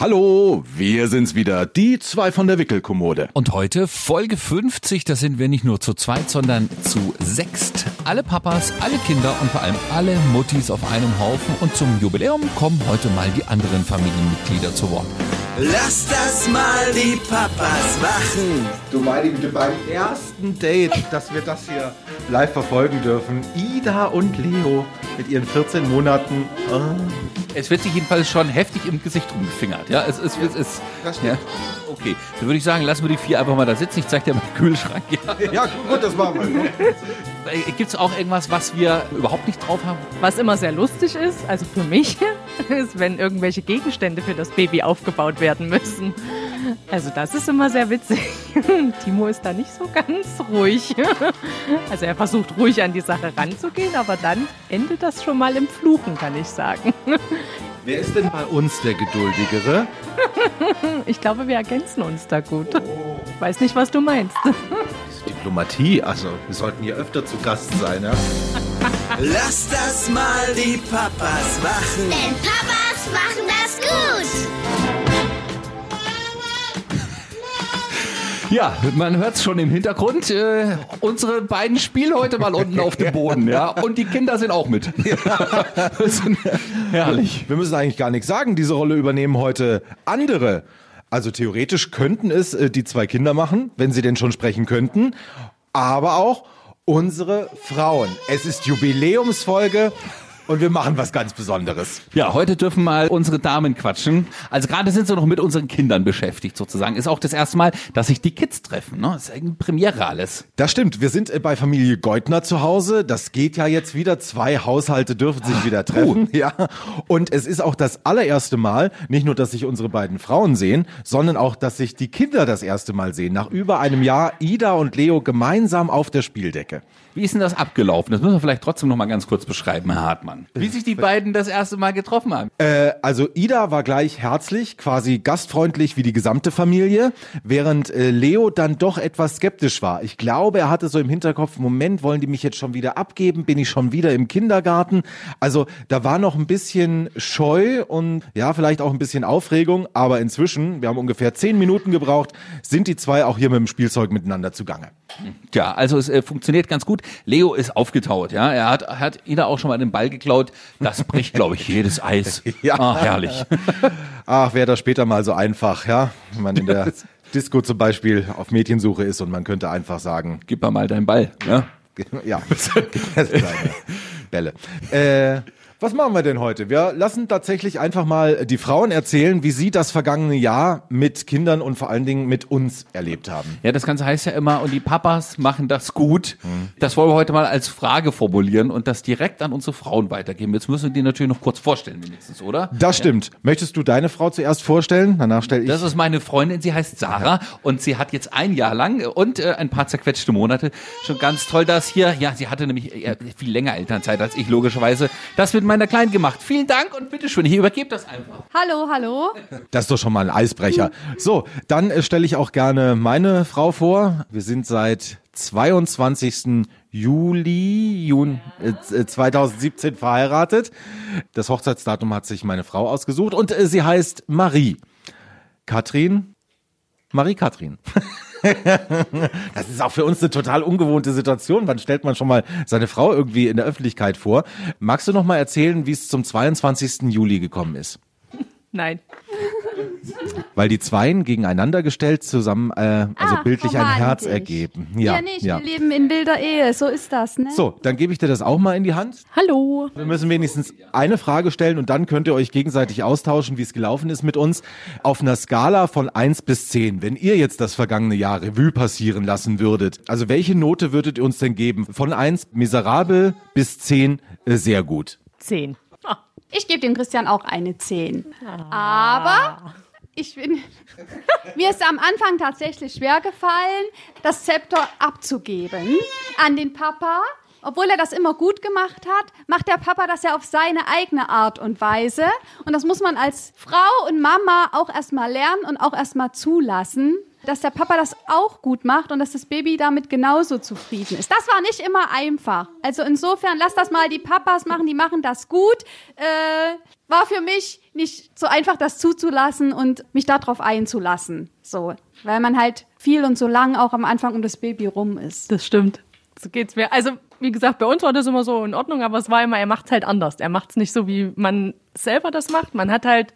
Hallo, wir sind's wieder, die zwei von der Wickelkommode. Und heute Folge 50, da sind wir nicht nur zu zweit, sondern zu sechst. Alle Papas, alle Kinder und vor allem alle Muttis auf einem Haufen. Und zum Jubiläum kommen heute mal die anderen Familienmitglieder zu Wort. Lass das mal die Papas machen. Du meine Güte, beim ersten Date, dass wir das hier live verfolgen dürfen. Ida und Leo mit ihren 14 Monaten. Oh. Es wird sich jedenfalls schon heftig im Gesicht rumgefingert. Ja, es ist. Es ist Das ja. Okay, dann würde ich sagen, lassen wir die vier einfach mal da sitzen. Ich zeig dir mal den Kühlschrank. Ja. Ja, gut, das machen wir. Gibt es auch irgendwas, was wir überhaupt nicht drauf haben? Was immer sehr lustig ist, also für mich, ist, wenn irgendwelche Gegenstände für das Baby aufgebaut werden müssen. Also das ist immer sehr witzig. Timo ist da nicht so ganz ruhig. Also er versucht ruhig an die Sache ranzugehen, aber dann endet das schon mal im Fluchen, kann ich sagen. Wer ist denn bei uns der Geduldigere? Ich glaube, wir ergänzen uns da gut. Weiß nicht, was du meinst. Diplomatie, also wir sollten hier öfter zu Gast sein, ja? Lass das mal die Papas machen. Denn Papas machen Ja, man hört es schon im Hintergrund. Äh, unsere beiden spielen heute mal unten auf dem Boden, ja. Und die Kinder sind auch mit. Herrlich. Wir müssen eigentlich gar nichts sagen. Diese Rolle übernehmen heute andere. Also theoretisch könnten es äh, die zwei Kinder machen, wenn sie denn schon sprechen könnten. Aber auch unsere Frauen. Es ist Jubiläumsfolge und wir machen was ganz Besonderes. Ja, heute dürfen mal unsere Damen quatschen. Also gerade sind sie noch mit unseren Kindern beschäftigt sozusagen. Ist auch das erste Mal, dass sich die Kids treffen. Ne? Das ist eine Premiere alles. Das stimmt. Wir sind äh, bei Familie Geutner zu Hause. Das geht ja jetzt wieder. Zwei Haushalte dürfen sich wieder treffen. Ja. Und es ist auch das allererste Mal, nicht nur, dass sich unsere beiden Frauen sehen, sondern auch, dass sich die Kinder das erste Mal sehen. Nach über einem Jahr Ida und Leo gemeinsam auf der Spieldecke. Wie ist denn das abgelaufen? Das müssen wir vielleicht trotzdem noch mal ganz kurz beschreiben, Herr Hartmann. Wie sich die beiden das erste Mal getroffen haben. Äh, also Ida war gleich herzlich, quasi gastfreundlich wie die gesamte Familie, während äh, Leo dann doch etwas skeptisch war. Ich glaube, er hatte so im Hinterkopf, Moment, wollen die mich jetzt schon wieder abgeben? Bin ich schon wieder im Kindergarten? Also da war noch ein bisschen Scheu und ja, vielleicht auch ein bisschen Aufregung, aber inzwischen, wir haben ungefähr zehn Minuten gebraucht, sind die zwei auch hier mit dem Spielzeug miteinander zugange. Ja, also es äh, funktioniert ganz gut. Leo ist aufgetaut, ja. Er hat, hat Ida auch schon mal den Ball geklaut. Das bricht, glaube ich, jedes Eis. Ja. Ah, herrlich. Ach, wäre das später mal so einfach, ja? Wenn man in der Disco zum Beispiel auf Mädchensuche ist und man könnte einfach sagen, Gib mir mal deinen Ball. Ja? Ja, kleine Bälle. Äh, was machen wir denn heute? Wir lassen tatsächlich einfach mal die Frauen erzählen, wie sie das vergangene Jahr mit Kindern und vor allen Dingen mit uns erlebt haben. Ja, das Ganze heißt ja immer, und die Papas machen das gut. Das wollen wir heute mal als Frage formulieren und das direkt an unsere Frauen weitergeben. Jetzt müssen wir die natürlich noch kurz vorstellen, wenigstens, oder? Das stimmt. Möchtest du deine Frau zuerst vorstellen? Danach stelle ich. Das ist meine Freundin, sie heißt Sarah und sie hat jetzt ein Jahr lang und äh, ein paar zerquetschte Monate schon ganz toll das hier. Ja, sie hatte nämlich äh, viel länger Elternzeit als ich, logischerweise. Das mit meiner Kleinen gemacht. Vielen Dank und bitteschön, ich übergebe das einfach. Hallo, hallo. Das ist doch schon mal ein Eisbrecher. So, dann äh, stelle ich auch gerne meine Frau vor. Wir sind seit 22. Juli Jun, äh, 2017 verheiratet. Das Hochzeitsdatum hat sich meine Frau ausgesucht und äh, sie heißt Marie. Katrin? Marie-Katrin. das ist auch für uns eine total ungewohnte Situation. Wann stellt man schon mal seine Frau irgendwie in der Öffentlichkeit vor? Magst du noch mal erzählen, wie es zum 22. Juli gekommen ist? Nein. Weil die Zweien gegeneinander gestellt zusammen, äh, also Ah, bildlich ein Herz ergeben. Ja, nicht. Wir leben in wilder Ehe. So ist das, ne? So, dann gebe ich dir das auch mal in die Hand. Hallo. Wir müssen wenigstens eine Frage stellen und dann könnt ihr euch gegenseitig austauschen, wie es gelaufen ist mit uns. Auf einer Skala von 1 bis 10, wenn ihr jetzt das vergangene Jahr Revue passieren lassen würdet, also welche Note würdet ihr uns denn geben? Von 1 miserabel bis 10 äh, sehr gut. Zehn. Ich gebe dem Christian auch eine 10. Aber ich bin. Mir ist am Anfang tatsächlich schwer gefallen, das Zepter abzugeben an den Papa. Obwohl er das immer gut gemacht hat, macht der Papa das ja auf seine eigene Art und Weise. Und das muss man als Frau und Mama auch erstmal lernen und auch erstmal zulassen. Dass der Papa das auch gut macht und dass das Baby damit genauso zufrieden ist. Das war nicht immer einfach. Also insofern, lass das mal die Papas machen, die machen das gut. Äh, war für mich nicht so einfach, das zuzulassen und mich darauf einzulassen. So, weil man halt viel und so lang auch am Anfang um das Baby rum ist. Das stimmt. So geht's mir. Also, wie gesagt, bei uns war das immer so in Ordnung, aber es war immer, er macht's halt anders. Er macht's nicht so, wie man selber das macht. Man hat halt,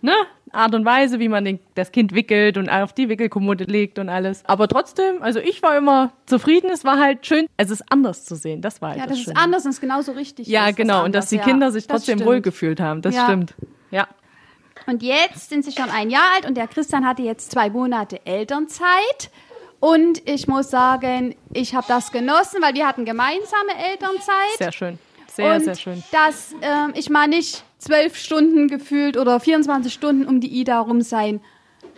ne, Art und Weise, wie man den, das Kind wickelt und auf die Wickelkommode legt und alles. Aber trotzdem, also ich war immer zufrieden. Es war halt schön, es ist anders zu sehen. Das war halt Ja, das das ist anders und es ist genauso richtig. Ja, genau. Und dass die ja. Kinder sich Das trotzdem wohlgefühlt haben. Das Ja. stimmt. Ja. Und jetzt sind sie schon ein Jahr alt und der Christian hatte jetzt zwei Monate Elternzeit. Und ich muss sagen, ich habe das genossen, weil wir hatten gemeinsame Elternzeit. Sehr schön. Sehr, und sehr schön. dass ähm, ich mal nicht zwölf Stunden gefühlt oder 24 Stunden um die Ida rum sein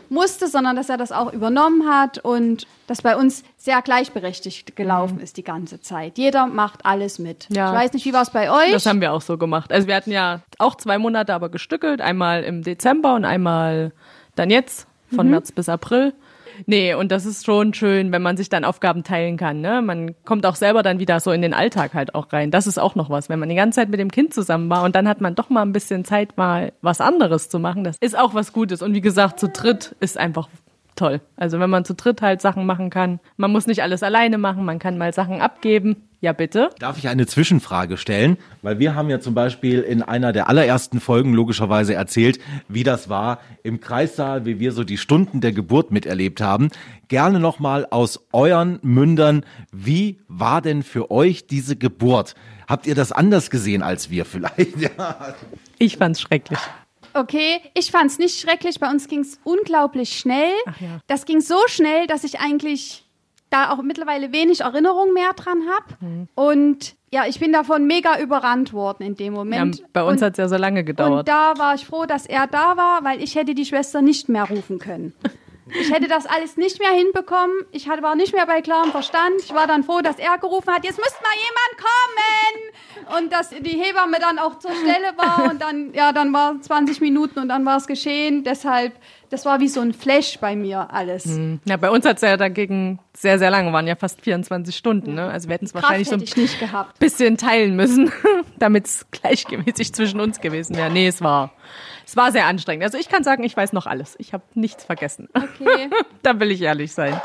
musste, sondern dass er das auch übernommen hat und das bei uns sehr gleichberechtigt gelaufen ist die ganze Zeit. Jeder macht alles mit. Mhm. Ja. Ich weiß nicht, wie war es bei euch? Das haben wir auch so gemacht. Also wir hatten ja auch zwei Monate aber gestückelt. Einmal im Dezember und einmal dann jetzt, von Mhm. März bis April. Nee, und das ist schon schön, wenn man sich dann Aufgaben teilen kann. Ne? Man kommt auch selber dann wieder so in den Alltag halt auch rein. Das ist auch noch was, wenn man die ganze Zeit mit dem Kind zusammen war und dann hat man doch mal ein bisschen Zeit, mal was anderes zu machen. Das ist auch was Gutes. Und wie gesagt, zu dritt ist einfach toll. Also wenn man zu dritt halt Sachen machen kann. Man muss nicht alles alleine machen, man kann mal Sachen abgeben. Ja, bitte. Darf ich eine Zwischenfrage stellen? Weil wir haben ja zum Beispiel in einer der allerersten Folgen logischerweise erzählt, wie das war im Kreissaal, wie wir so die Stunden der Geburt miterlebt haben. Gerne nochmal aus euren Mündern, wie war denn für euch diese Geburt? Habt ihr das anders gesehen als wir vielleicht? Ja. Ich fand's schrecklich. Okay, ich fand es nicht schrecklich. Bei uns ging es unglaublich schnell. Ja. Das ging so schnell, dass ich eigentlich da auch mittlerweile wenig Erinnerung mehr dran habe. Mhm. Und ja, ich bin davon mega überrannt worden in dem Ja, Moment. bei uns und, hat's ja so lange und gedauert. da war ich froh, dass er da war, weil ich hätte die Schwester nicht mehr rufen können. Ich hätte das alles nicht mehr hinbekommen. Ich hatte war nicht mehr bei klarem Verstand. Ich war dann froh, dass er gerufen hat, jetzt müsste mal jemand kommen. Und dass die Hebamme dann auch zur Stelle war. Und dann, ja, dann war 20 Minuten und dann war es geschehen. Deshalb, das war wie so ein Flash bei mir alles. Ja, bei uns hat's ja dagegen sehr, sehr lange, waren ja fast 24 Stunden. Ne? Also wir hätten es wahrscheinlich so ein ich nicht gehabt. bisschen teilen müssen, damit es gleichmäßig zwischen uns gewesen wäre. Nee, es war, es war sehr anstrengend. Also ich kann sagen, ich weiß noch alles. Ich habe nichts vergessen. Okay. da will ich ehrlich sein.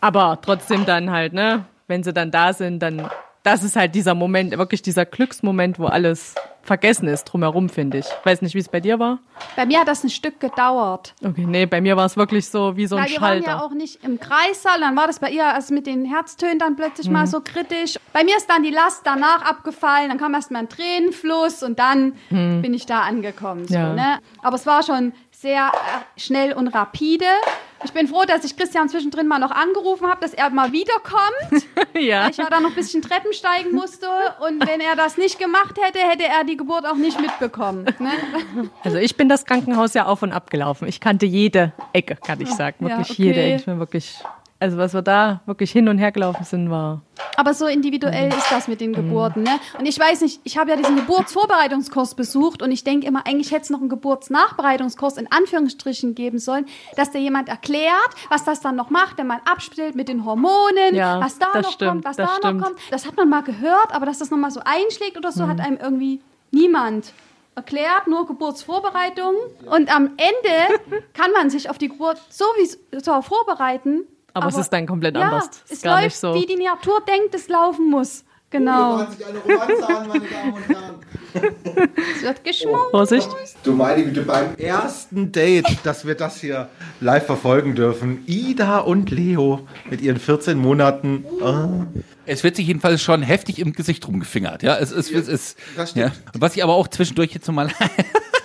Aber trotzdem dann halt, ne, wenn sie dann da sind, dann, das ist halt dieser Moment, wirklich dieser Glücksmoment, wo alles vergessen ist drumherum, finde ich. Weiß nicht, wie es bei dir war. Bei mir hat das ein Stück gedauert. Okay, nee, bei mir war es wirklich so wie so ein Weil wir waren Schalter. ja auch nicht im Kreissaal, dann war das bei ihr also mit den Herztönen dann plötzlich Mhm. mal so kritisch. Bei mir ist dann die Last danach abgefallen, dann kam erst mal ein Tränenfluss und dann bin ich da angekommen. So, Mhm. Ja. ne? Aber es war schon sehr äh, schnell und rapide. Ich bin froh, dass ich Christian zwischendrin mal noch angerufen habe, dass er mal wiederkommt. ja. Ich ja da noch ein bisschen Treppen steigen musste und wenn er das nicht gemacht hätte, hätte er die Geburt auch nicht mitbekommen. Ne? Also ich bin das Krankenhaus ja auf und ab gelaufen. Ich kannte jede Ecke, kann ich sagen. Ja, Wirklich okay. jede Ecke. Ich bin wirklich, also was wir da wirklich hin und her gelaufen sind, war. Aber so individuell ist das mit den Geburten. Ne? Und ich weiß nicht, ich habe ja diesen Geburtsvorbereitungskurs besucht und ich denke immer, eigentlich hätte es noch einen Geburtsnachbereitungskurs in Anführungsstrichen geben sollen, dass dir jemand erklärt, was das dann noch macht, wenn man abspielt mit den Hormonen, Ja, was da noch stimmt, kommt, was da stimmt. Mhm. noch kommt. Das hat man mal gehört, aber dass das nochmal so einschlägt oder so, hat einem irgendwie niemand erklärt, nur Geburtsvorbereitung. Und am Ende kann man sich auf die Geburt sowieso vorbereiten. Aber es ist dann komplett ja, anders. Ist es gar läuft, nicht so. wie die Natur denkt, es laufen muss. Genau. sich eine Romanze an, meine Damen und Herren. Es wird geschmort. Vorsicht. Du meine Güte, beim Ersten Date, dass wir das hier live verfolgen dürfen. Ida und Leo mit ihren 14 Monaten. Ah. Es wird sich jedenfalls schon heftig im Gesicht rumgefingert. Ja, es ist, es ist, das ja. Was ich aber auch zwischendurch jetzt nochmal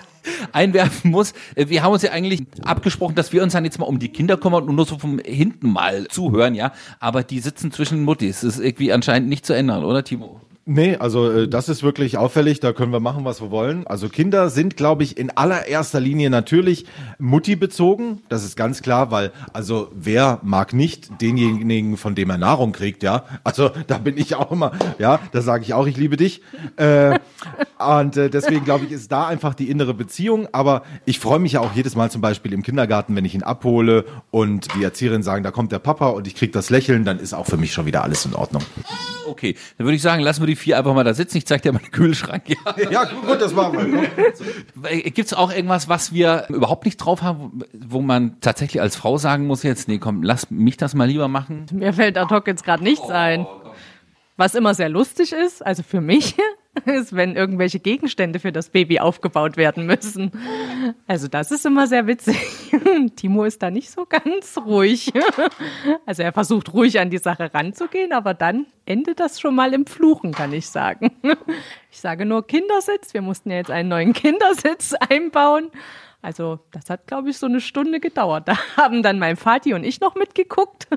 einwerfen muss, äh, wir haben uns ja eigentlich abgesprochen, dass wir uns dann jetzt mal um die Kinder kümmern und nur so vom hinten mal zuhören, ja. Aber die sitzen zwischen Muttis. Das ist irgendwie anscheinend nicht zu ändern, oder Timo? Nee, also äh, das ist wirklich auffällig, da können wir machen, was wir wollen. Also Kinder sind, glaube ich, in allererster Linie natürlich Mutti bezogen, das ist ganz klar, weil also wer mag nicht denjenigen, von dem er Nahrung kriegt, ja? Also da bin ich auch immer, ja, da sage ich auch, ich liebe dich. Äh, und äh, deswegen glaube ich, ist da einfach die innere Beziehung. Aber ich freue mich ja auch jedes Mal zum Beispiel im Kindergarten, wenn ich ihn abhole und die Erzieherin sagen, da kommt der Papa und ich krieg das Lächeln, dann ist auch für mich schon wieder alles in Ordnung. Okay, dann würde ich sagen, lassen wir die vier einfach mal da sitzen. Ich zeig dir mal den Kühlschrank. Ja. Ja, gut, das machen wir. Gibt es auch irgendwas, was wir überhaupt nicht drauf haben, wo man tatsächlich als Frau sagen muss jetzt, nee, komm, lass mich das mal lieber machen? Mir fällt ad hoc jetzt gerade nichts ein. Was immer sehr lustig ist, also für mich, ist, wenn irgendwelche Gegenstände für das Baby aufgebaut werden müssen. Also das ist immer sehr witzig. Timo ist da nicht so ganz ruhig. Also er versucht ruhig an die Sache ranzugehen, aber dann endet das schon mal im Fluchen, kann ich sagen. Ich sage nur Kindersitz. Wir mussten ja jetzt einen neuen Kindersitz einbauen. Also das hat, glaube ich, so eine Stunde gedauert. Da haben dann mein Vati und ich noch mitgeguckt.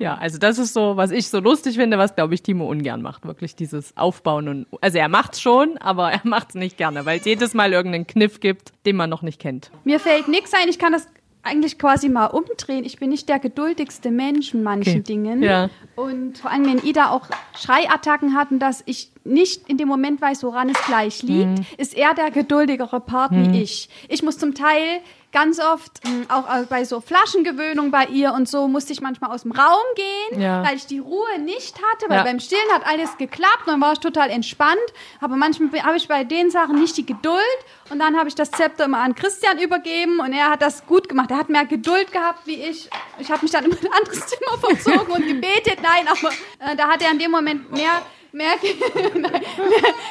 Ja, also das ist so, was ich so lustig finde, was, glaube ich, Timo ungern macht. Wirklich dieses Aufbauen und, also er macht's schon, aber er macht's nicht gerne, weil es jedes Mal irgendeinen Kniff gibt, den man noch nicht kennt. Mir fällt nichts ein, ich kann das eigentlich quasi mal umdrehen. Ich bin nicht der geduldigste Mensch in manchen Okay. Dingen. Ja. Und vor allem, wenn Ida auch Schreiattacken hatten, dass ich nicht in dem Moment weiß, woran es gleich liegt, Mhm. ist er der geduldigere Part wie ich. Ich muss zum Teil ganz oft, mh, auch äh, bei so Flaschengewöhnung bei ihr und so, musste ich manchmal aus dem Raum gehen, Ja. weil ich die Ruhe nicht hatte, weil Ja. beim Stillen hat alles geklappt und dann war ich total entspannt. Aber manchmal be- habe ich bei den Sachen nicht die Geduld und dann habe ich das Zepter immer an Christian übergeben und er hat das gut gemacht. Er hat mehr Geduld gehabt wie ich. Ich habe mich dann in ein anderes Zimmer verzogen und gebetet. Nein, aber äh, da hat er in dem Moment mehr, mehr, mehr,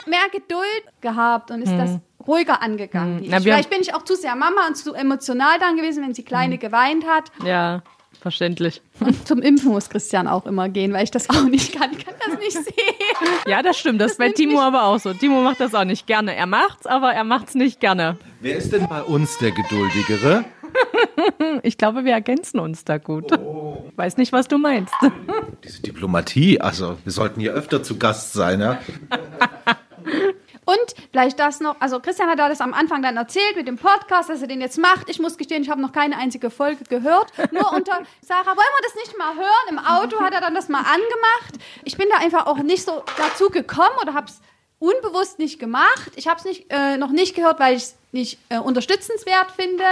mehr Geduld gehabt und ist das ruhiger angegangen. Wie Hm. Na, Vielleicht bin ich auch zu sehr Mama und zu emotional dann gewesen, wenn die Kleine geweint hat. Ja, verständlich. Und zum Impfen muss Christian auch immer gehen, weil ich das auch nicht kann. Ich kann das nicht sehen. Ja, das stimmt. Das ist bei Timo aber auch so. Timo macht das auch nicht gerne. Er macht's, aber er macht's nicht gerne. Wer ist denn bei uns der Geduldigere? Ich glaube, wir ergänzen uns da gut. Weiß nicht, was du meinst. Diese Diplomatie, also wir sollten hier öfter zu Gast sein, ja? Und vielleicht das noch, also Christian hat das am Anfang dann erzählt mit dem Podcast, dass er den jetzt macht. Ich muss gestehen, ich habe noch keine einzige Folge gehört. Nur unter Sarah, wollen wir das nicht mal hören? Im Auto hat er dann das mal angemacht. Ich bin da einfach auch nicht so dazu gekommen oder habe es unbewusst nicht gemacht. Ich habe es nicht, äh, noch nicht gehört, weil ich es nicht äh, unterstützenswert finde.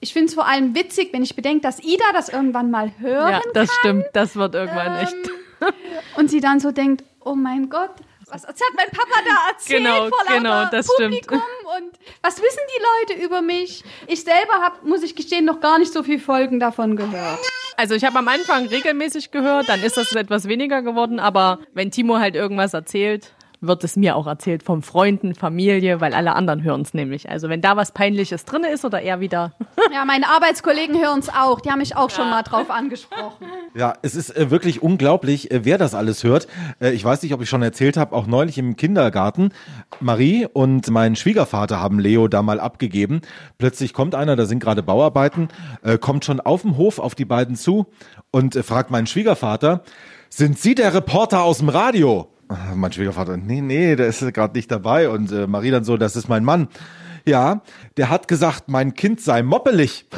Ich finde es vor allem witzig, wenn ich bedenke, dass Ida das irgendwann mal hören Ja, das stimmt. Das wird irgendwann echt. und sie dann so denkt, oh mein Gott, was hat mein Papa da erzählt Genau, vor genau, das stimmt. Publikum und was wissen die Leute über mich? Ich selber habe, muss ich gestehen, noch gar nicht so viele Folgen davon gehört. Also ich habe am Anfang regelmäßig gehört, dann ist das etwas weniger geworden, aber wenn Timo halt irgendwas erzählt, wird es mir auch erzählt von Freunden, Familie, weil alle anderen hören es nämlich. Also wenn da was Peinliches drin ist oder er wieder. Ja, meine Arbeitskollegen hören es auch. Die haben mich auch schon mal drauf angesprochen. Ja, es ist äh, wirklich unglaublich, äh, wer das alles hört. Äh, ich weiß nicht, ob ich schon erzählt habe, auch neulich im Kindergarten. Marie und mein Schwiegervater haben Leo da mal abgegeben. Plötzlich kommt einer, da sind gerade Bauarbeiten, äh, kommt schon auf dem Hof auf die beiden zu und äh, fragt meinen Schwiegervater, sind Sie der Reporter aus dem Radio? Mein Schwiegervater, nee, nee, der ist gerade nicht dabei. Und äh, Marie dann so, das ist mein Mann. Ja, der hat gesagt, mein Kind sei moppelig.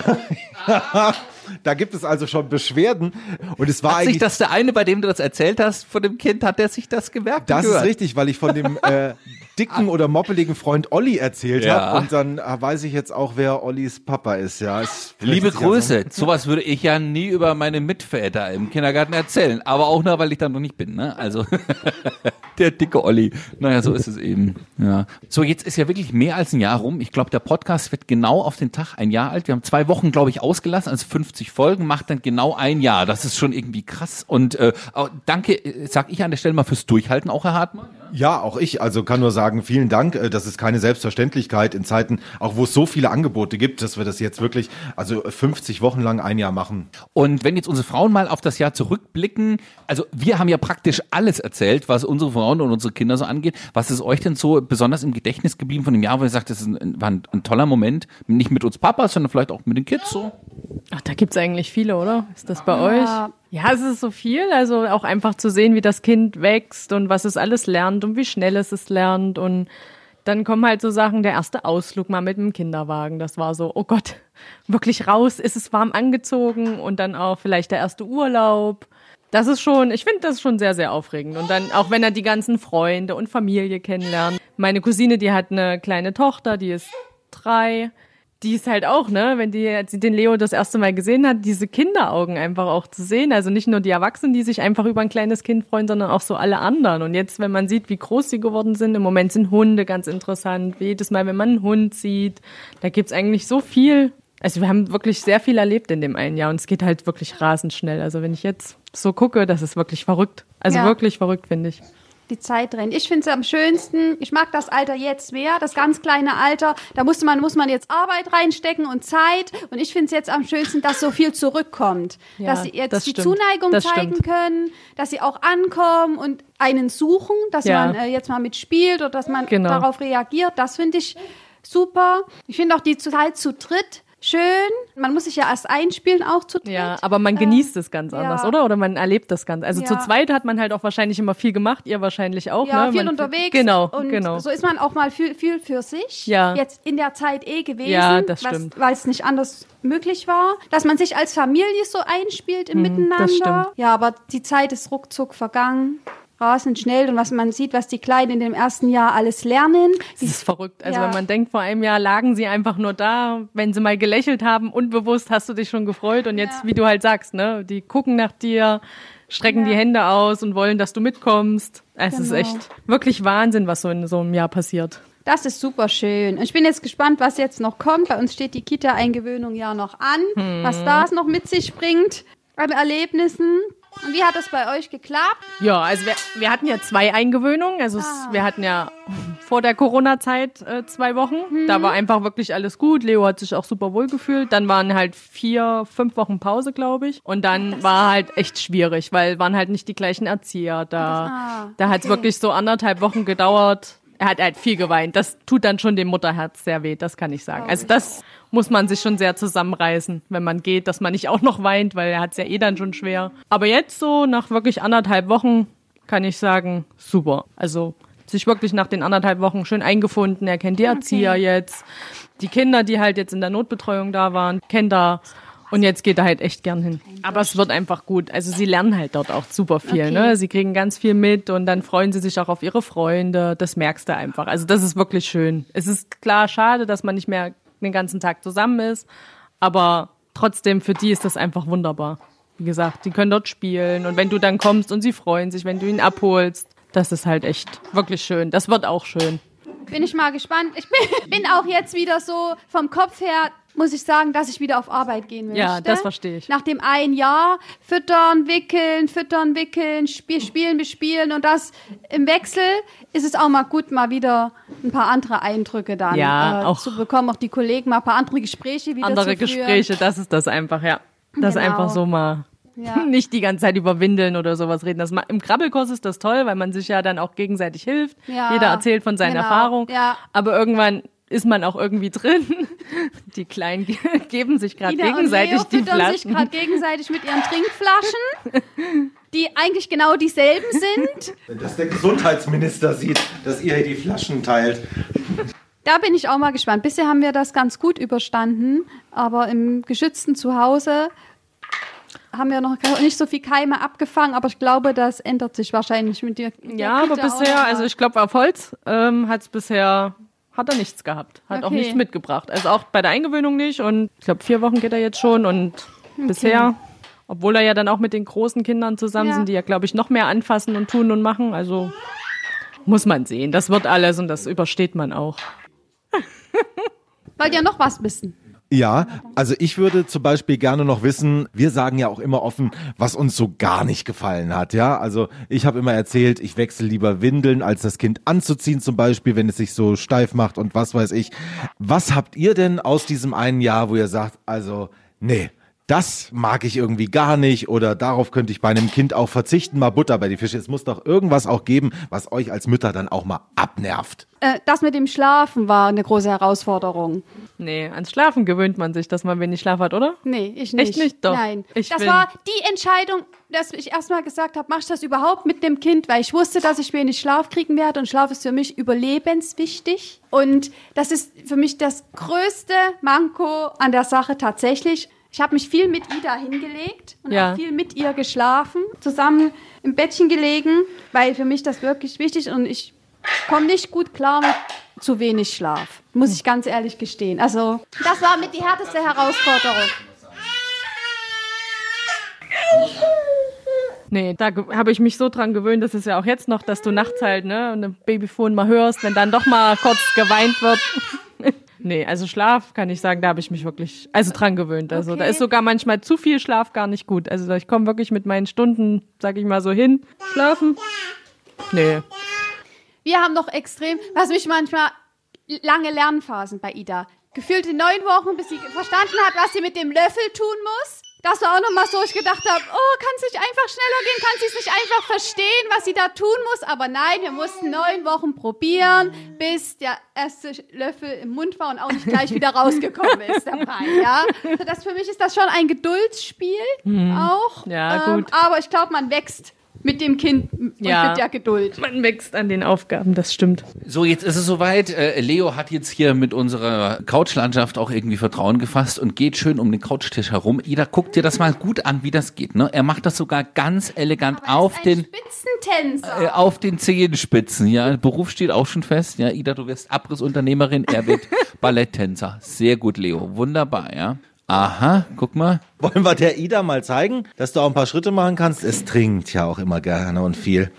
da gibt es also schon Beschwerden. Und es war Hat sich eigentlich. das der eine, bei dem du das erzählt hast, von dem Kind, hat der sich das gemerkt? Das gehört? ist richtig, weil ich von dem äh, dicken oder moppeligen Freund Olli erzählt Ja. habe. Und dann äh, weiß ich jetzt auch, wer Ollis Papa ist. Ja, es Liebe sich also- Grüße. Sowas würde ich ja nie über meine Mitväter im Kindergarten erzählen. Aber auch nur, weil ich da noch nicht bin. Ne? Also der dicke Olli. Naja, so ist es eben. Ja. So, jetzt ist ja wirklich mehr als ein Jahr rum. Ich glaube, der Podcast wird genau auf den Tag ein Jahr alt. Wir haben zwei Wochen, glaube ich, ausgelassen. Also 50 Folgen macht dann genau ein Jahr. Das ist schon irgendwie krass. Und äh, danke, äh, sag ich an der Stelle mal fürs Durchhalten, auch Herr Hartmann. Ja, auch ich. Also kann nur sagen, vielen Dank. Äh, Das ist keine Selbstverständlichkeit in Zeiten, auch wo es so viele Angebote gibt, dass wir das jetzt wirklich, also 50 Wochen lang ein Jahr machen. Und wenn jetzt unsere Frauen mal auf das Jahr zurückblicken, also wir haben ja praktisch alles erzählt, was unsere Frauen und unsere Kinder so angeht. Was ist euch denn so besonders im Gedächtnis geblieben von dem Jahr, wo ihr sagt, das ist ein, war ein, ein toller Moment? Nicht mit uns Papas, sondern vielleicht auch mit den Kids so? Ach, da gibt's eigentlich viele, oder? Ist das bei euch? Ja, Ja, es ist so viel. Also auch einfach zu sehen, wie das Kind wächst und was es alles lernt und wie schnell es es lernt. Und dann kommen halt so Sachen, der erste Ausflug mal mit dem Kinderwagen. Das war so, oh Gott, wirklich raus, ist es warm angezogen und dann auch vielleicht der erste Urlaub. Das ist schon, ich finde das schon sehr, sehr aufregend. Und dann, auch wenn er die ganzen Freunde und Familie kennenlernt. Meine Cousine, die hat eine kleine Tochter, die ist drei. Die ist halt auch, ne, wenn die, als sie den Leo das erste Mal gesehen hat, diese Kinderaugen einfach auch zu sehen. Also nicht nur die Erwachsenen, die sich einfach über ein kleines Kind freuen, sondern auch so alle anderen. Und jetzt, wenn man sieht, wie groß sie geworden sind, im Moment sind Hunde ganz interessant. Jedes Mal, wenn man einen Hund sieht, da gibt's eigentlich so viel. Also wir haben wirklich sehr viel erlebt in dem einen Jahr und es geht halt wirklich rasend schnell. Also wenn ich jetzt so gucke, das ist wirklich verrückt. Also Ja. wirklich verrückt, finde ich. Die Zeit rennt. Ich finde es am schönsten, ich mag das Alter jetzt mehr, das ganz kleine Alter, da muss man, muss man jetzt Arbeit reinstecken und Zeit und ich finde es jetzt am schönsten, dass so viel zurückkommt. Ja, dass sie jetzt das die stimmt. Zuneigung Das zeigen stimmt. können, dass sie auch ankommen und einen suchen, dass Ja. man äh, jetzt mal mitspielt oder dass man Genau. darauf reagiert. Das finde ich super. Ich finde auch die Zeit zu dritt schön. Man muss sich ja erst einspielen, auch zu dritt. Ja, aber man genießt es ganz anders, ja. oder? Oder man erlebt das ganz. Also Ja. zu zweit hat man halt auch wahrscheinlich immer viel gemacht, ihr wahrscheinlich auch, Ja, ne? viel man, unterwegs. Genau, und genau. so ist man auch mal viel, viel für sich. Ja. Jetzt in der Zeit eh gewesen, Ja, das stimmt. weil es nicht anders möglich war. Dass man sich als Familie so einspielt im Mhm, das Miteinander. stimmt. Ja, aber die Zeit ist ruckzuck vergangen. Rasend schnell und was man sieht, was die Kleinen in dem ersten Jahr alles lernen. Das ist verrückt. Also Ja. wenn man denkt, vor einem Jahr lagen sie einfach nur da, wenn sie mal gelächelt haben, unbewusst hast du dich schon gefreut und jetzt, Ja. wie du halt sagst, ne, die gucken nach dir, strecken Ja. die Hände aus und wollen, dass du mitkommst. Es ist Genau. echt wirklich Wahnsinn, was so in so einem Jahr passiert. Das ist super schön. Und ich bin jetzt gespannt, was jetzt noch kommt. Bei uns steht die Kita-Eingewöhnung ja noch an, Hm. was das noch mit sich bringt an Erlebnissen. Und wie hat das bei euch geklappt? Ja, also wir, wir hatten ja zwei Eingewöhnungen. Also es, Ah. wir hatten ja vor der Corona-Zeit äh, zwei Wochen. Da war einfach wirklich alles gut. Leo hat sich auch super wohl gefühlt. Dann waren halt vier, fünf Wochen Pause, glaube ich. Und dann war halt echt schwierig, weil waren halt nicht die gleichen Erzieher da. Ah, da hat es okay. wirklich so anderthalb Wochen gedauert. Er hat halt viel geweint. Das tut dann schon dem Mutterherz sehr weh, das kann ich sagen. Also das muss man sich schon sehr zusammenreißen, wenn man geht, dass man nicht auch noch weint, weil er hat es ja eh dann schon schwer. Aber jetzt so, nach wirklich anderthalb Wochen, kann ich sagen, super. Also sich wirklich nach den anderthalb Wochen schön eingefunden. Er kennt die Erzieher jetzt. Die Kinder, die halt jetzt in der Notbetreuung da waren, kennt er. Und jetzt geht er halt echt gern hin. Aber es wird einfach gut. Also sie lernen halt dort auch super viel. Okay. Ne? Sie kriegen ganz viel mit und dann freuen sie sich auch auf ihre Freunde. Das merkst du einfach. Also das ist wirklich schön. Es ist klar schade, dass man nicht mehr den ganzen Tag zusammen ist. Aber trotzdem, für die ist das einfach wunderbar. Wie gesagt, die können dort spielen. Und wenn du dann kommst und sie freuen sich, wenn du ihn abholst, das ist halt echt wirklich schön. Das wird auch schön. Bin ich mal gespannt. Ich bin, bin auch jetzt wieder so vom Kopf her, muss ich sagen, dass ich wieder auf Arbeit gehen möchte. Ja, das verstehe ich. Nach dem ein Jahr füttern, wickeln, füttern, wickeln, spiel, spielen, bespielen und das im Wechsel ist es auch mal gut, mal wieder ein paar andere Eindrücke dann Ja, äh, auch- zu bekommen, auch die Kollegen mal ein paar andere Gespräche wieder Andere. Gespräche, das ist das einfach, ja. Das Genau. einfach so mal. Ja. Nicht die ganze Zeit über Windeln oder sowas reden. Das, Im Krabbelkurs ist das toll, weil man sich ja dann auch gegenseitig hilft. Ja, Jeder erzählt von seinen genau, Erfahrungen. ja. Aber irgendwann ist man auch irgendwie drin. Die Kleinen ge- geben sich gerade gegenseitig und die Leo sich Flaschen. gerade gegenseitig mit ihren Trinkflaschen, die eigentlich genau dieselben sind. Wenn das der Gesundheitsminister sieht, dass ihr die Flaschen teilt. Da bin ich auch mal gespannt. Bisher haben wir das ganz gut überstanden, aber im geschützten Zuhause haben wir noch nicht so viel Keime abgefangen, aber ich glaube, das ändert sich wahrscheinlich mit dir. Ja, aber bisher, also ich glaube, auf Holz ähm, hat es bisher, hat er nichts gehabt. Hat auch Okay. nichts mitgebracht. Also auch bei der Eingewöhnung nicht. Und ich glaube, vier Wochen geht er jetzt schon. Und bisher, obwohl er ja dann auch mit den großen Kindern zusammen Ja. sind, die ja, glaube ich, noch mehr anfassen und tun und machen. Also muss man sehen. Das wird alles und das übersteht man auch. Wollt ihr noch was wissen? Ja, also ich würde zum Beispiel gerne noch wissen, wir sagen ja auch immer offen, was uns so gar nicht gefallen hat, ja. Also ich habe immer erzählt, ich wechsle lieber Windeln, als das Kind anzuziehen zum Beispiel, wenn es sich so steif macht und was weiß ich. Was habt ihr denn aus diesem einen Jahr, wo ihr sagt, also nee, das mag ich irgendwie gar nicht oder darauf könnte ich bei einem Kind auch verzichten, mal Butter bei die Fische. Es muss doch irgendwas auch geben, was euch als Mütter dann auch mal abnervt. Äh, das mit dem Schlafen war eine große Herausforderung. Nee, ans Schlafen gewöhnt man sich, dass man wenig Schlaf hat, oder? Nee, ich nicht. Echt nicht? Doch. Nein. Ich das bin- war die Entscheidung, dass ich erstmal gesagt habe, mach ich das überhaupt mit dem Kind, weil ich wusste, dass ich wenig Schlaf kriegen werde und Schlaf ist für mich überlebenswichtig. Und das ist für mich das größte Manko an der Sache tatsächlich. Ich habe mich viel mit Ida hingelegt und Ja. auch viel mit ihr geschlafen, zusammen im Bettchen gelegen, weil für mich das wirklich wichtig ist und ich komme nicht gut klar mit zu wenig Schlaf, muss ich ganz ehrlich gestehen. Also das war mit die härteste Herausforderung. Nee, da habe ich mich so dran gewöhnt, das ist ja auch jetzt noch, dass du nachts halt, ne, eine Babyphone mal hörst, wenn dann doch mal kurz geweint wird. Nee, also Schlaf kann ich sagen, da habe ich mich wirklich, also dran gewöhnt. Also da Okay. ist sogar manchmal zu viel Schlaf gar nicht gut. Also ich komme wirklich mit meinen Stunden, sag ich mal so hin, schlafen. Nee. Wir haben noch extrem, was mich manchmal lange Lernphasen bei Ida. Gefühlte neun Wochen, bis sie verstanden hat, was sie mit dem Löffel tun muss. Das war auch nochmal so, ich gedacht habe, oh, kann es nicht einfach schneller gehen? Kann sie es nicht einfach verstehen, was sie da tun muss? Aber nein, wir mussten neun Wochen probieren, bis der erste Löffel im Mund war und auch nicht gleich wieder rausgekommen ist dabei, ja. Also das für mich ist das schon ein Geduldsspiel auch. Mhm. Ja, Ähm, gut. aber ich glaube, man wächst mit dem Kind und Ja. mit der Geduld. Man wächst an den Aufgaben, das stimmt. So, jetzt ist es soweit. Äh, Leo hat jetzt hier mit unserer Couchlandschaft auch irgendwie Vertrauen gefasst und geht schön um den Couchtisch herum. Ida, guck dir das mal gut an, wie das geht. Ne? Er macht das sogar ganz elegant Er auf ist ein den Spitzentänzer. äh, auf den Zehenspitzen. Ja, Beruf steht auch schon fest. Ja, Ida, du wirst Abrissunternehmerin, er wird Balletttänzer. Sehr gut, Leo. Wunderbar, ja. Aha, guck mal. Wollen wir der Ida mal zeigen, dass du auch ein paar Schritte machen kannst? Es trinkt ja auch immer gerne und viel.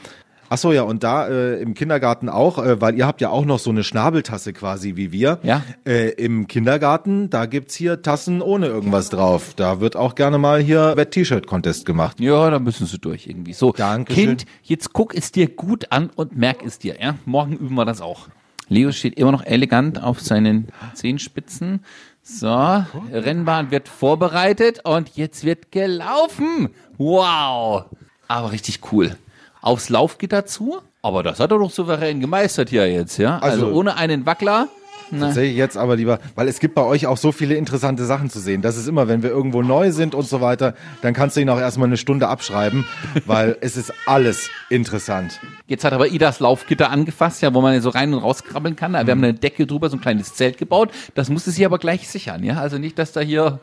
Ach so, ja, und da äh, im Kindergarten auch, äh, weil ihr habt ja auch noch so eine Schnabeltasse quasi wie wir. Ja. Äh, Im Kindergarten, da gibt's hier Tassen ohne irgendwas drauf. Da wird auch gerne mal hier Wett-T-Shirt-Contest gemacht. Ja, da müssen sie durch irgendwie. So, Dankeschön. Kind, jetzt guck es dir gut an und merk es dir. Ja, morgen üben wir das auch. Leo steht immer noch elegant auf seinen Zehenspitzen. So, Rennbahn wird vorbereitet und jetzt wird gelaufen. Wow, aber richtig cool. Aufs Laufgitter zu, aber das hat er doch souverän gemeistert hier jetzt, ja. Also, Also- ohne einen Wackler. Tatsächlich jetzt aber lieber, weil es gibt bei euch auch so viele interessante Sachen zu sehen. Das ist immer, wenn wir irgendwo neu sind und so weiter, dann kannst du ihn auch erstmal eine Stunde abschreiben, weil es ist alles interessant. Jetzt hat aber Idas Laufgitter angefasst, ja, wo man so rein und rauskrabbeln kann. Wir haben eine Decke drüber, so ein kleines Zelt gebaut. Das musste sie aber gleich sichern, ja. Also nicht, dass da hier,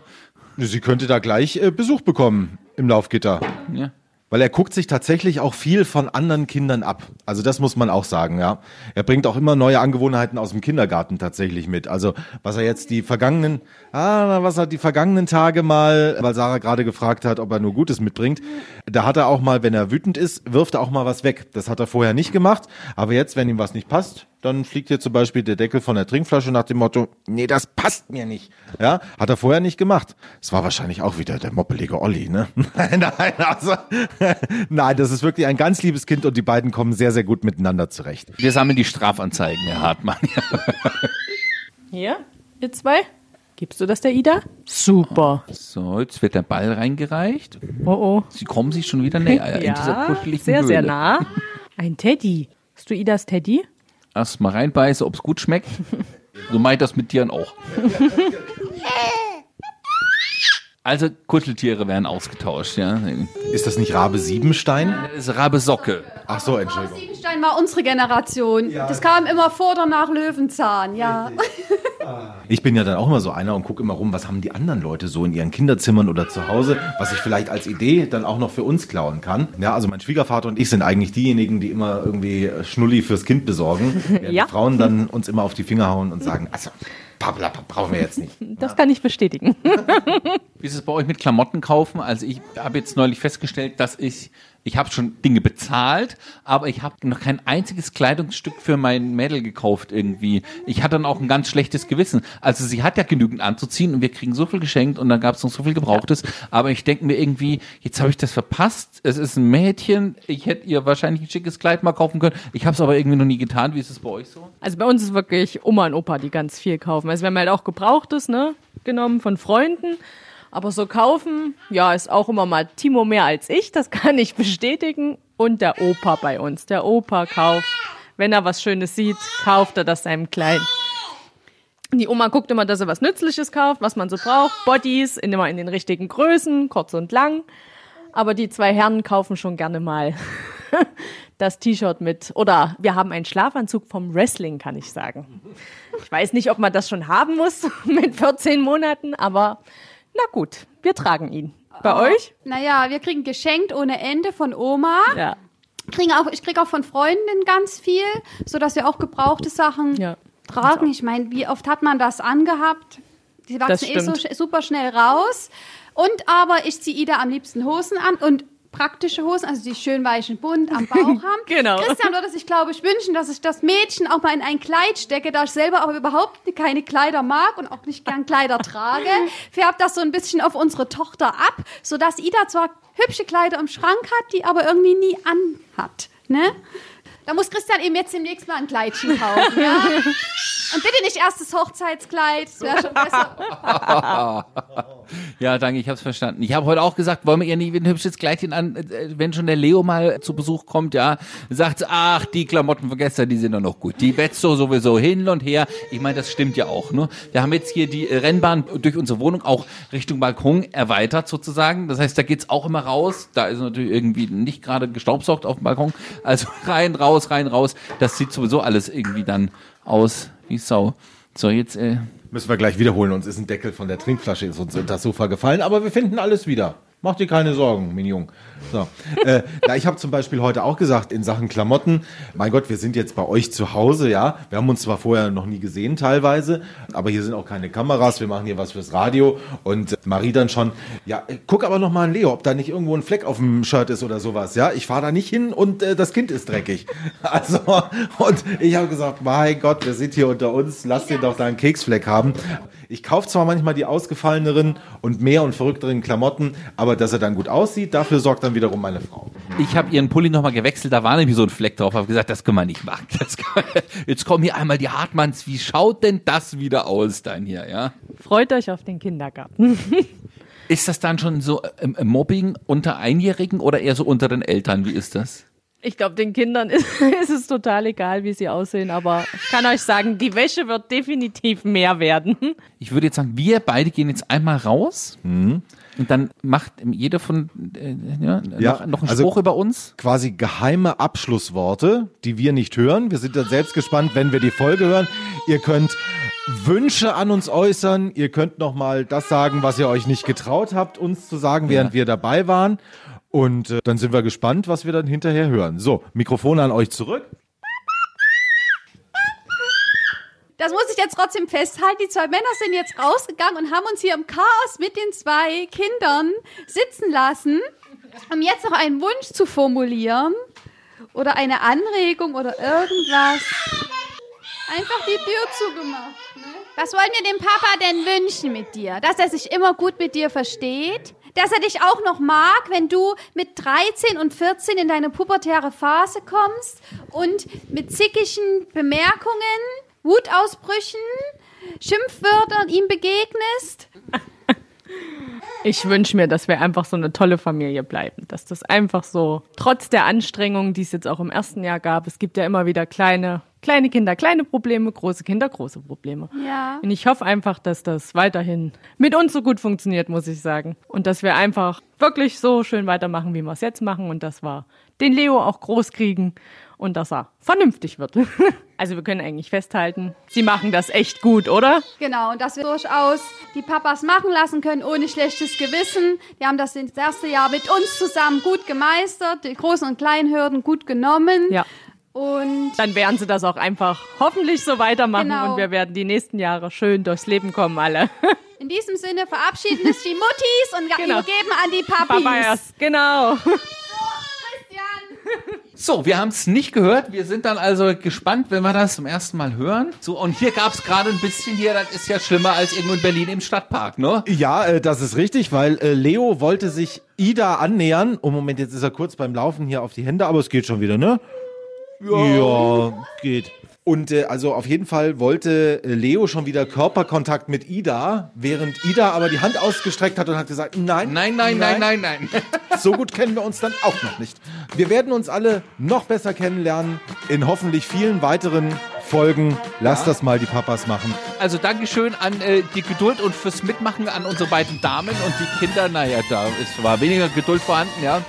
Sie könnte da gleich äh, Besuch bekommen im Laufgitter. ja. Weil er guckt sich tatsächlich auch viel von anderen Kindern ab. Also das muss man auch sagen, ja. Er bringt auch immer neue Angewohnheiten aus dem Kindergarten tatsächlich mit. Also was er jetzt die vergangenen, ah, was er die vergangenen Tage mal, weil Sarah gerade gefragt hat, ob er nur Gutes mitbringt, da hat er auch mal, wenn er wütend ist, wirft er auch mal was weg. Das hat er vorher nicht gemacht. Aber jetzt, wenn ihm was nicht passt, dann fliegt hier zum Beispiel der Deckel von der Trinkflasche nach dem Motto, nee, das passt mir nicht. Ja, hat er vorher nicht gemacht. Es war wahrscheinlich auch wieder der moppelige Olli, ne? Nein, nein, also, nein, das ist wirklich ein ganz liebes Kind und die beiden kommen sehr, sehr gut miteinander zurecht. Wir sammeln die Strafanzeigen, Herr Hartmann. Hier, ihr zwei? Gibst du das der Ida? Super. So, jetzt wird der Ball reingereicht. Oh oh. Sie kommen sich schon wieder näher in dieser Ja, kuscheligen sehr, Höhle. sehr nah. Ein Teddy. Hast du Idas Teddy? Erst mal reinbeißen, ob's gut schmeckt. So meint das mit Tieren auch. Also Kuscheltiere werden ausgetauscht, ja. Ist das nicht Rabe Siebenstein? Das ist Rabe Socke. Ach so, Entschuldigung. Siebenstein war unsere Generation. Das kam immer vor oder nach Löwenzahn, ja. Ich bin ja dann auch immer so einer und gucke immer rum, was haben die anderen Leute so in ihren Kinderzimmern oder zu Hause, was ich vielleicht als Idee dann auch noch für uns klauen kann. Ja, also mein Schwiegervater und ich sind eigentlich diejenigen, die immer irgendwie Schnulli fürs Kind besorgen. während Ja. Die Frauen dann uns immer auf die Finger hauen und sagen, also, Pappelapp brauchen wir jetzt nicht. Das kann ich bestätigen. Wie ist es bei euch mit Klamotten kaufen? Also ich habe jetzt neulich festgestellt, dass ich, ich habe schon Dinge bezahlt, aber ich habe noch kein einziges Kleidungsstück für mein Mädel gekauft irgendwie. Ich hatte dann auch ein ganz schlechtes Gewissen. Also sie hat ja genügend anzuziehen und wir kriegen so viel geschenkt und dann gab es noch so viel Gebrauchtes. Aber ich denke mir irgendwie, jetzt habe ich das verpasst. Es ist ein Mädchen. Ich hätte ihr wahrscheinlich ein schickes Kleid mal kaufen können. Ich habe es aber irgendwie noch nie getan. Wie ist es bei euch so? Also bei uns ist wirklich Oma und Opa, die ganz viel kaufen. Also wir haben halt auch Gebrauchtes, ne, genommen von Freunden. Aber so kaufen, ja, ist auch immer mal Timo mehr als ich, das kann ich bestätigen. Und der Opa bei uns. Der Opa kauft, wenn er was Schönes sieht, kauft er das seinem Kleinen. Die Oma guckt immer, dass er was Nützliches kauft, was man so braucht. Bodies, immer in den richtigen Größen, kurz und lang. Aber die zwei Herren kaufen schon gerne mal das T-Shirt mit. Oder wir haben einen Schlafanzug vom Wrestling, kann ich sagen. Ich weiß nicht, ob man das schon haben muss mit 14 Monaten, aber na gut, wir tragen ihn. Bei euch? Naja, wir kriegen geschenkt ohne Ende von Oma. Ja. Kriegen auch, ich kriege auch von Freundinnen ganz viel, sodass wir auch gebrauchte Sachen Ja. tragen. Ich meine, wie oft hat man das angehabt? Die wachsen eh so super schnell raus. Und aber ich ziehe Ida am liebsten Hosen an und praktische Hosen, also die schön weichen bunt am Bauch haben. Genau. Christian würde sich, glaube ich, wünschen, dass ich das Mädchen auch mal in ein Kleid stecke, da ich selber aber überhaupt keine Kleider mag und auch nicht gern Kleider trage. Färbt das so ein bisschen auf unsere Tochter ab, sodass Ida zwar hübsche Kleider im Schrank hat, die aber irgendwie nie anhat. Ne? Da muss Christian eben jetzt demnächst mal ein Kleidchen kaufen, ja? Und bitte nicht erst das Hochzeitskleid, das wäre schon besser. Ja, danke, ich hab's verstanden. Ich habe heute auch gesagt, wollen wir ihr nicht ein hübsches Kleidchen an, äh, wenn schon der Leo mal zu Besuch kommt, ja, sagt ach, die Klamotten von gestern, die sind doch noch gut. Die wetzt so sowieso hin und her. Ich meine, das stimmt ja auch, ne? Wir haben jetzt hier die äh, Rennbahn durch unsere Wohnung auch Richtung Balkon erweitert sozusagen. Das heißt, da geht's auch immer raus. Da ist natürlich irgendwie nicht gerade gestaubsaugt auf dem Balkon. Also rein, raus, rein, raus. Das sieht sowieso alles irgendwie dann aus wie Sau. So, jetzt, äh, Müssen wir gleich wiederholen. Uns ist ein Deckel von der Trinkflasche ist das Sofa gefallen, aber wir finden alles wieder. Mach dir keine Sorgen, mein Jung. So. Äh, na, ich habe zum Beispiel heute auch gesagt, in Sachen Klamotten, mein Gott, wir sind jetzt bei euch zu Hause, ja. Wir haben uns zwar vorher noch nie gesehen teilweise, aber hier sind auch keine Kameras, wir machen hier was fürs Radio und Marie dann schon, ja, guck aber noch mal an Leo, ob da nicht irgendwo ein Fleck auf dem Shirt ist oder sowas, ja. Ich fahre da nicht hin und äh, das Kind ist dreckig. Also, und ich habe gesagt, mein Gott, wir sind hier unter uns, lass den doch da einen Keksfleck haben. Ich kaufe zwar manchmal die ausgefalleneren und mehr und verrückteren Klamotten, aber dass er dann gut aussieht, dafür sorgt dann wiederum meine Frau. Ich habe ihren Pulli nochmal gewechselt, da war nämlich so ein Fleck drauf. Habe gesagt, das können wir nicht machen. Man, jetzt kommen hier einmal die Hartmanns. Wie schaut denn das wieder aus dann hier, ja? Freut euch auf den Kindergarten. Ist das dann schon so ähm, Mobbing unter Einjährigen oder eher so unter den Eltern? Wie ist das? Ich glaube, den Kindern ist, ist es total egal, wie sie aussehen, aber ich kann euch sagen, die Wäsche wird definitiv mehr werden. Ich würde jetzt sagen, wir beide gehen jetzt einmal raus und dann macht jeder von äh, ja, Ja, noch, noch einen also- Spruch über uns. Quasi geheime Abschlussworte, die wir nicht hören. Wir sind dann selbst gespannt, wenn wir die Folge hören. Ihr könnt Wünsche an uns äußern. Ihr könnt noch mal das sagen, was ihr euch nicht getraut habt, uns zu sagen, während wir dabei waren. Und äh, dann sind wir gespannt, was wir dann hinterher hören. So, Mikrofone an euch zurück. Das muss ich jetzt trotzdem festhalten. Die zwei Männer sind jetzt rausgegangen und haben uns hier im Chaos mit den zwei Kindern sitzen lassen, um jetzt noch einen Wunsch zu formulieren oder eine Anregung oder irgendwas. Einfach die Tür zugemacht. Ne? Was wollen wir dem Papa denn wünschen mit dir? Dass er sich immer gut mit dir versteht. Dass er dich auch noch mag, wenn du mit 13 und 14 in deine pubertäre Phase kommst und mit zickigen Bemerkungen, Wutausbrüchen, Schimpfwörtern ihm begegnest. Ich wünsche mir, dass wir einfach so eine tolle Familie bleiben. Dass das einfach so, trotz der Anstrengungen, die es jetzt auch im ersten Jahr gab, es gibt ja immer wieder kleine, kleine Kinder, kleine Probleme, große Kinder, große Probleme. Ja. Und ich hoffe einfach, dass das weiterhin mit uns so gut funktioniert, muss ich sagen. Und dass wir einfach wirklich so schön weitermachen, wie wir es jetzt machen und dass wir den Leo auch groß kriegen und dass er vernünftig wird. Also wir können eigentlich festhalten, sie machen das echt gut, oder? Genau, und dass wir durchaus die Papas machen lassen können, ohne schlechtes Gewissen. Die haben das das erste Jahr mit uns zusammen gut gemeistert, die großen und kleinen Hürden gut genommen. Ja. Und Dann werden sie das auch einfach hoffentlich so weitermachen Genau. und wir werden die nächsten Jahre schön durchs Leben kommen alle. in diesem Sinne verabschieden sich die Muttis und Genau. geben an die Papis. Papa erst, genau. So, wir haben es nicht gehört. Wir sind dann also gespannt, wenn wir das zum ersten Mal hören. So, und hier gab es gerade ein bisschen hier, das ist ja schlimmer als irgendwo in Berlin im Stadtpark, ne? Ja, äh, das ist richtig, weil äh, Leo wollte sich Ida annähern. Oh Moment, jetzt ist er kurz beim Laufen hier auf die Hände, aber es geht schon wieder, ne? Ja, geht. Und äh, also auf jeden Fall wollte äh, Leo schon wieder Körperkontakt mit Ida, während Ida aber die Hand ausgestreckt hat und hat gesagt, nein, Nein, nein, nein, nein, nein. so gut kennen wir uns dann auch noch nicht. Wir werden uns alle noch besser kennenlernen in hoffentlich vielen weiteren Folgen. Lasst das mal die Papas machen. Also Dankeschön an äh, die Geduld und fürs Mitmachen an unsere beiden Damen und die Kinder. Naja, da ist, war weniger Geduld vorhanden, ja.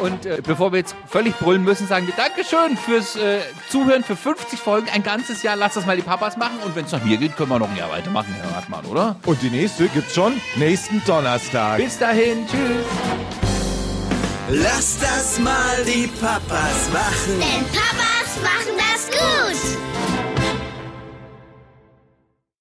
Und äh, bevor wir jetzt völlig brüllen müssen, sagen wir Dankeschön fürs äh, Zuhören für 50 Folgen. Ein ganzes Jahr. Lasst das mal die Papas machen. Und wenn es nach mir geht, können wir noch ein Jahr weitermachen, Herr Hartmann, oder? Und die nächste gibt's schon nächsten Donnerstag. Bis dahin. Tschüss. Lass das mal die Papas machen. Denn Papas machen das gut.